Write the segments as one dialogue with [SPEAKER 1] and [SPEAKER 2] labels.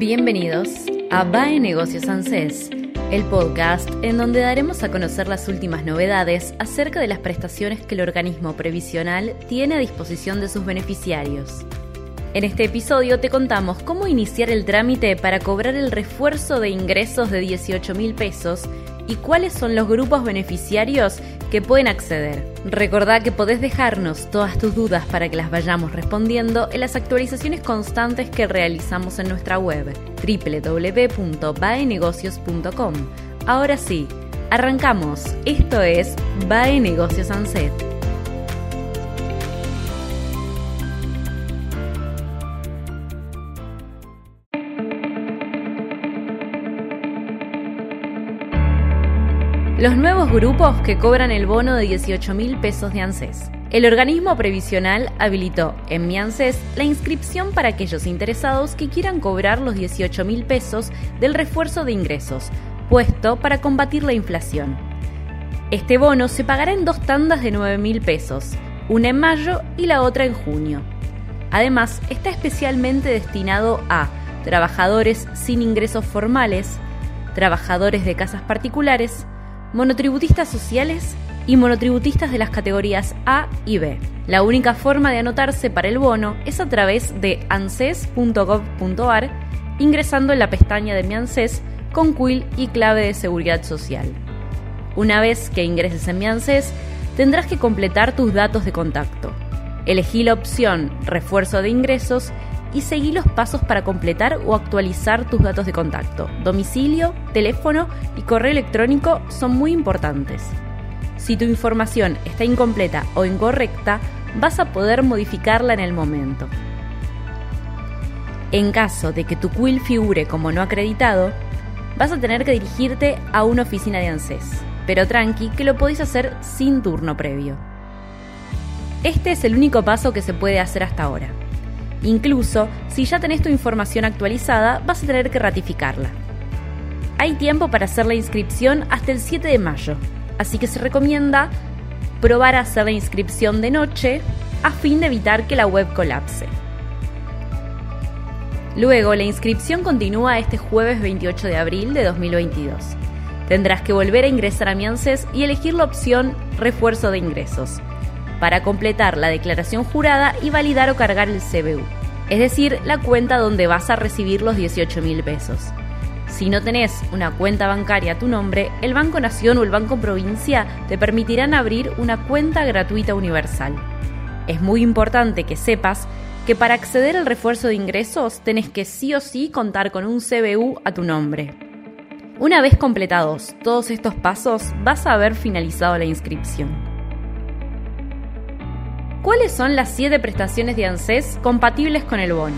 [SPEAKER 1] Bienvenidos a BAE Negocios ANSES, el podcast en donde daremos a conocer las últimas novedades acerca de las prestaciones que el organismo previsional tiene a disposición de sus beneficiarios. En este episodio te contamos cómo iniciar el trámite para cobrar el refuerzo de ingresos de 18 mil pesos y cuáles son los grupos beneficiarios que pueden acceder. Recordá que podés dejarnos todas tus dudas para que las vayamos respondiendo en las actualizaciones constantes que realizamos en nuestra web www.baenegocios.com. Ahora sí, arrancamos. Esto es Bae Negocios Anset. Los nuevos grupos que cobran el bono de 18 mil pesos de ANSES. El organismo previsional habilitó en mi ANSES la inscripción para aquellos interesados que quieran cobrar los 18 mil pesos del refuerzo de ingresos, puesto para combatir la inflación. Este bono se pagará en dos tandas de 9 mil pesos, una en mayo y la otra en junio. Además, está especialmente destinado a trabajadores sin ingresos formales, trabajadores de casas particulares, monotributistas sociales y monotributistas de las categorías A y B. La única forma de anotarse para el bono es a través de anses.gov.ar ingresando en la pestaña de Mi ANSES con quill y clave de seguridad social. Una vez que ingreses en Mi ANSES, tendrás que completar tus datos de contacto. Elegí la opción Refuerzo de ingresos y seguí los pasos para completar o actualizar tus datos de contacto. Domicilio, teléfono y correo electrónico son muy importantes. Si tu información está incompleta o incorrecta, vas a poder modificarla en el momento. En caso de que tu quill figure como no acreditado, vas a tener que dirigirte a una oficina de ANSES, pero tranqui que lo podéis hacer sin turno previo. Este es el único paso que se puede hacer hasta ahora. Incluso, si ya tenés tu información actualizada, vas a tener que ratificarla. Hay tiempo para hacer la inscripción hasta el 7 de mayo, así que se recomienda probar a hacer la inscripción de noche a fin de evitar que la web colapse. Luego, la inscripción continúa este jueves 28 de abril de 2022. Tendrás que volver a ingresar a mi y elegir la opción Refuerzo de ingresos para completar la declaración jurada y validar o cargar el CBU, es decir, la cuenta donde vas a recibir los 18 mil pesos. Si no tenés una cuenta bancaria a tu nombre, el Banco Nación o el Banco Provincia te permitirán abrir una cuenta gratuita universal. Es muy importante que sepas que para acceder al refuerzo de ingresos tenés que sí o sí contar con un CBU a tu nombre. Una vez completados todos estos pasos, vas a haber finalizado la inscripción. ¿Cuáles son las 7 prestaciones de ANSES compatibles con el bono?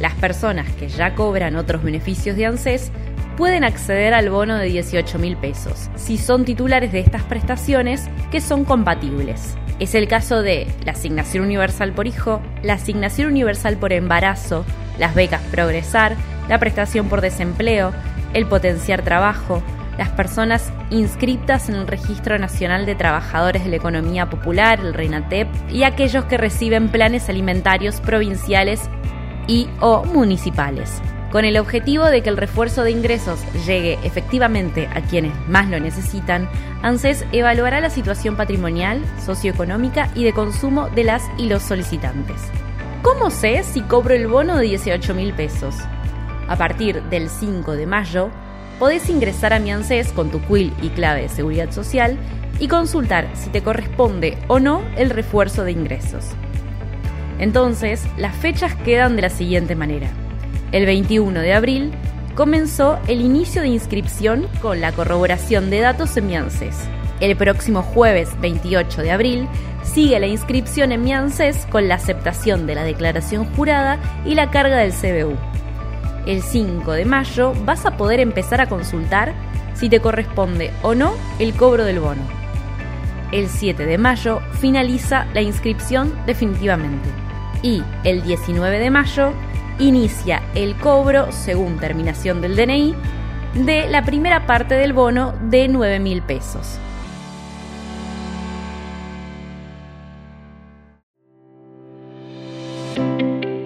[SPEAKER 1] Las personas que ya cobran otros beneficios de ANSES pueden acceder al bono de 18 mil pesos si son titulares de estas prestaciones que son compatibles. Es el caso de la asignación universal por hijo, la asignación universal por embarazo, las becas Progresar, la prestación por desempleo, el potenciar trabajo, las personas inscritas en el Registro Nacional de Trabajadores de la Economía Popular, el RENATEP, y aquellos que reciben planes alimentarios provinciales y o municipales, con el objetivo de que el refuerzo de ingresos llegue efectivamente a quienes más lo necesitan, ANSES evaluará la situación patrimonial, socioeconómica y de consumo de las y los solicitantes. ¿Cómo sé si cobro el bono de 18 mil pesos? A partir del 5 de mayo, podés ingresar a mi ANSES con tu quill y clave de seguridad social y consultar si te corresponde o no el refuerzo de ingresos. Entonces, las fechas quedan de la siguiente manera. El 21 de abril comenzó el inicio de inscripción con la corroboración de datos en mi ANSES. El próximo jueves 28 de abril sigue la inscripción en mi ANSES con la aceptación de la declaración jurada y la carga del CBU. El 5 de mayo vas a poder empezar a consultar si te corresponde o no el cobro del bono. El 7 de mayo finaliza la inscripción definitivamente y el 19 de mayo inicia el cobro, según terminación del DNI, de la primera parte del bono de 9 mil pesos.